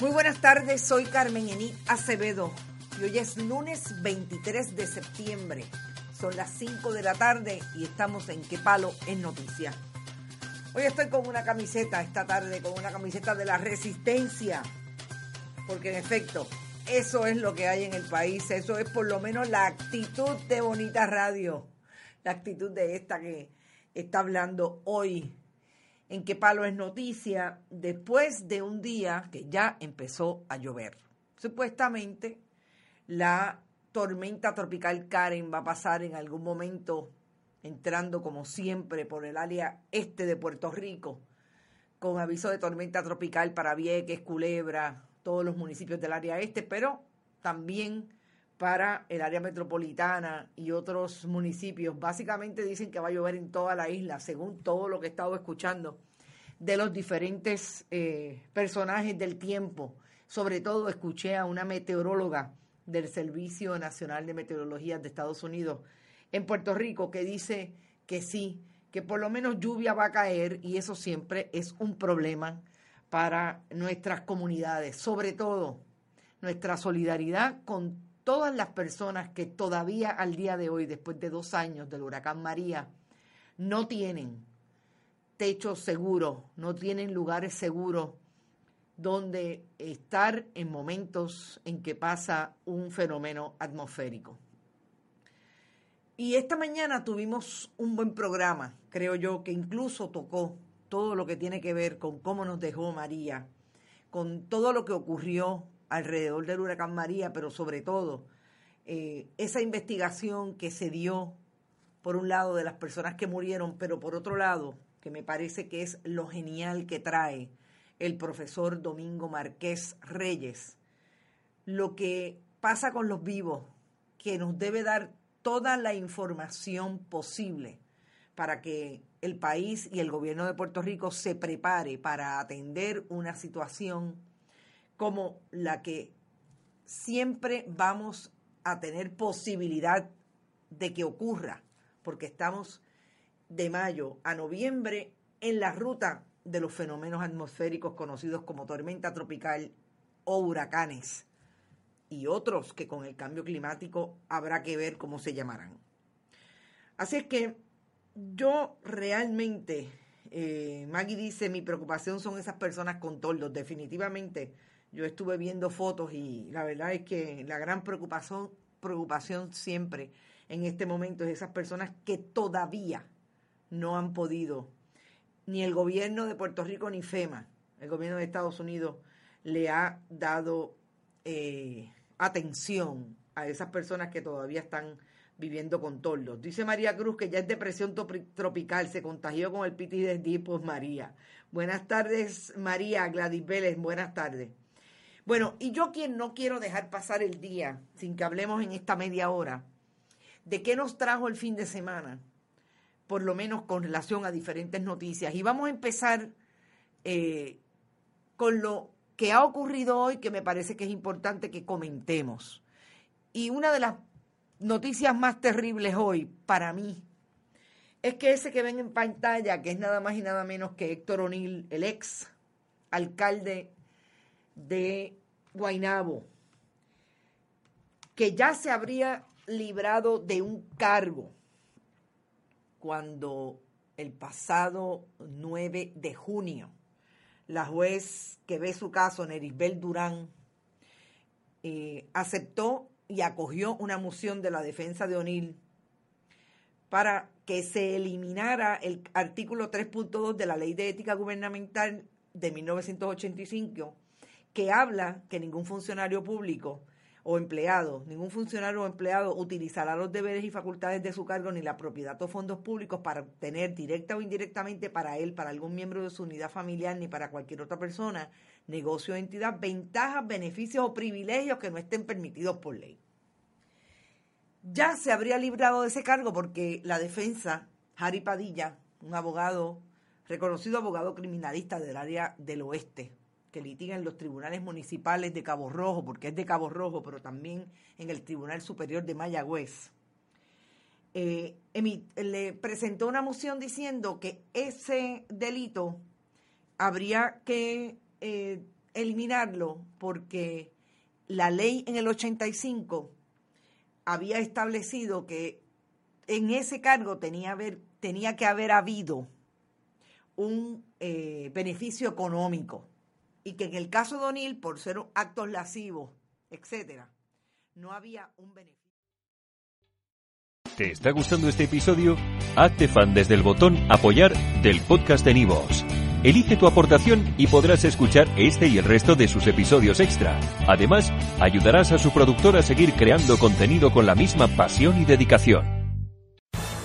Muy buenas tardes, soy Carmen Enit Acevedo y hoy es lunes 23 de septiembre. Son las 5 de la tarde y estamos en Qué Palo es Noticia. Hoy estoy con una camiseta esta tarde, con una camiseta de la resistencia, porque en efecto, eso es lo que hay en el país, eso es por lo menos la actitud de Bonita Radio, la actitud de esta que está hablando hoy en qué palo es noticia después de un día que ya empezó a llover. Supuestamente la tormenta tropical Karen va a pasar en algún momento entrando como siempre por el área este de Puerto Rico con aviso de tormenta tropical para Vieques, Culebra, todos los municipios del área este, pero también para el área metropolitana y otros municipios. Básicamente dicen que va a llover en toda la isla, según todo lo que he estado escuchando de los diferentes eh, personajes del tiempo. Sobre todo escuché a una meteoróloga del Servicio Nacional de Meteorología de Estados Unidos en Puerto Rico que dice que sí, que por lo menos lluvia va a caer y eso siempre es un problema para nuestras comunidades, sobre todo nuestra solidaridad con todas las personas que todavía al día de hoy, después de dos años del huracán María, no tienen techo seguro, no tienen lugares seguros donde estar en momentos en que pasa un fenómeno atmosférico. Y esta mañana tuvimos un buen programa, creo yo, que incluso tocó todo lo que tiene que ver con cómo nos dejó María, con todo lo que ocurrió alrededor del huracán María, pero sobre todo eh, esa investigación que se dio, por un lado, de las personas que murieron, pero por otro lado, que me parece que es lo genial que trae el profesor Domingo Marqués Reyes, lo que pasa con los vivos, que nos debe dar toda la información posible para que el país y el gobierno de Puerto Rico se prepare para atender una situación como la que siempre vamos a tener posibilidad de que ocurra, porque estamos de mayo a noviembre en la ruta de los fenómenos atmosféricos conocidos como tormenta tropical o huracanes y otros que con el cambio climático habrá que ver cómo se llamarán. Así es que yo realmente, eh, Maggie dice, mi preocupación son esas personas con toldos. Definitivamente, yo estuve viendo fotos y la verdad es que la gran preocupación, preocupación siempre en este momento es esas personas que todavía no han podido, ni el gobierno de Puerto Rico ni FEMA, el gobierno de Estados Unidos, le ha dado eh, atención a esas personas que todavía están viviendo con toldos. Dice María Cruz que ya es depresión tropical, se contagió con el PTSD, pues María. Buenas tardes, María Gladys Vélez, buenas tardes. Bueno, y yo quien no quiero dejar pasar el día sin que hablemos en esta media hora de qué nos trajo el fin de semana, por lo menos con relación a diferentes noticias. Y vamos a empezar eh, con lo que ha ocurrido hoy que me parece que es importante que comentemos. Y una de las noticias más terribles hoy para mí es que ese que ven en pantalla, que es nada más y nada menos que Héctor O'Neill, el ex alcalde de Guainabo, que ya se habría librado de un cargo cuando el pasado 9 de junio la juez que ve su caso, Nerisbel Durán, eh, aceptó y acogió una moción de la defensa de O'Neill para que se eliminara el artículo 3.2 de la Ley de Ética Gubernamental de 1985, que habla que ningún funcionario público o empleado, ningún funcionario o empleado utilizará los deberes y facultades de su cargo ni la propiedad o fondos públicos para obtener directa o indirectamente para él, para algún miembro de su unidad familiar ni para cualquier otra persona, negocio o entidad, ventajas, beneficios o privilegios que no estén permitidos por ley. Ya se habría librado de ese cargo porque la defensa, Harry Padilla, un abogado, reconocido abogado criminalista del área del oeste, que litiga en los tribunales municipales de Cabo Rojo, porque es de Cabo Rojo, pero también en el Tribunal Superior de Mayagüez, eh, le presentó una moción diciendo que ese delito habría que eh, eliminarlo porque la ley en el 85 había establecido que en ese cargo tenía, que haber habido un eh, beneficio económico y que en el caso de O'Neill, por ser actos lascivos, etcétera, no había un beneficio. ¿Te está gustando este episodio? Hazte fan desde el botón Apoyar del podcast de Nivos. Elige tu aportación y podrás escuchar este y el resto de sus episodios extra. Además, ayudarás a su productor a seguir creando contenido con la misma pasión y dedicación.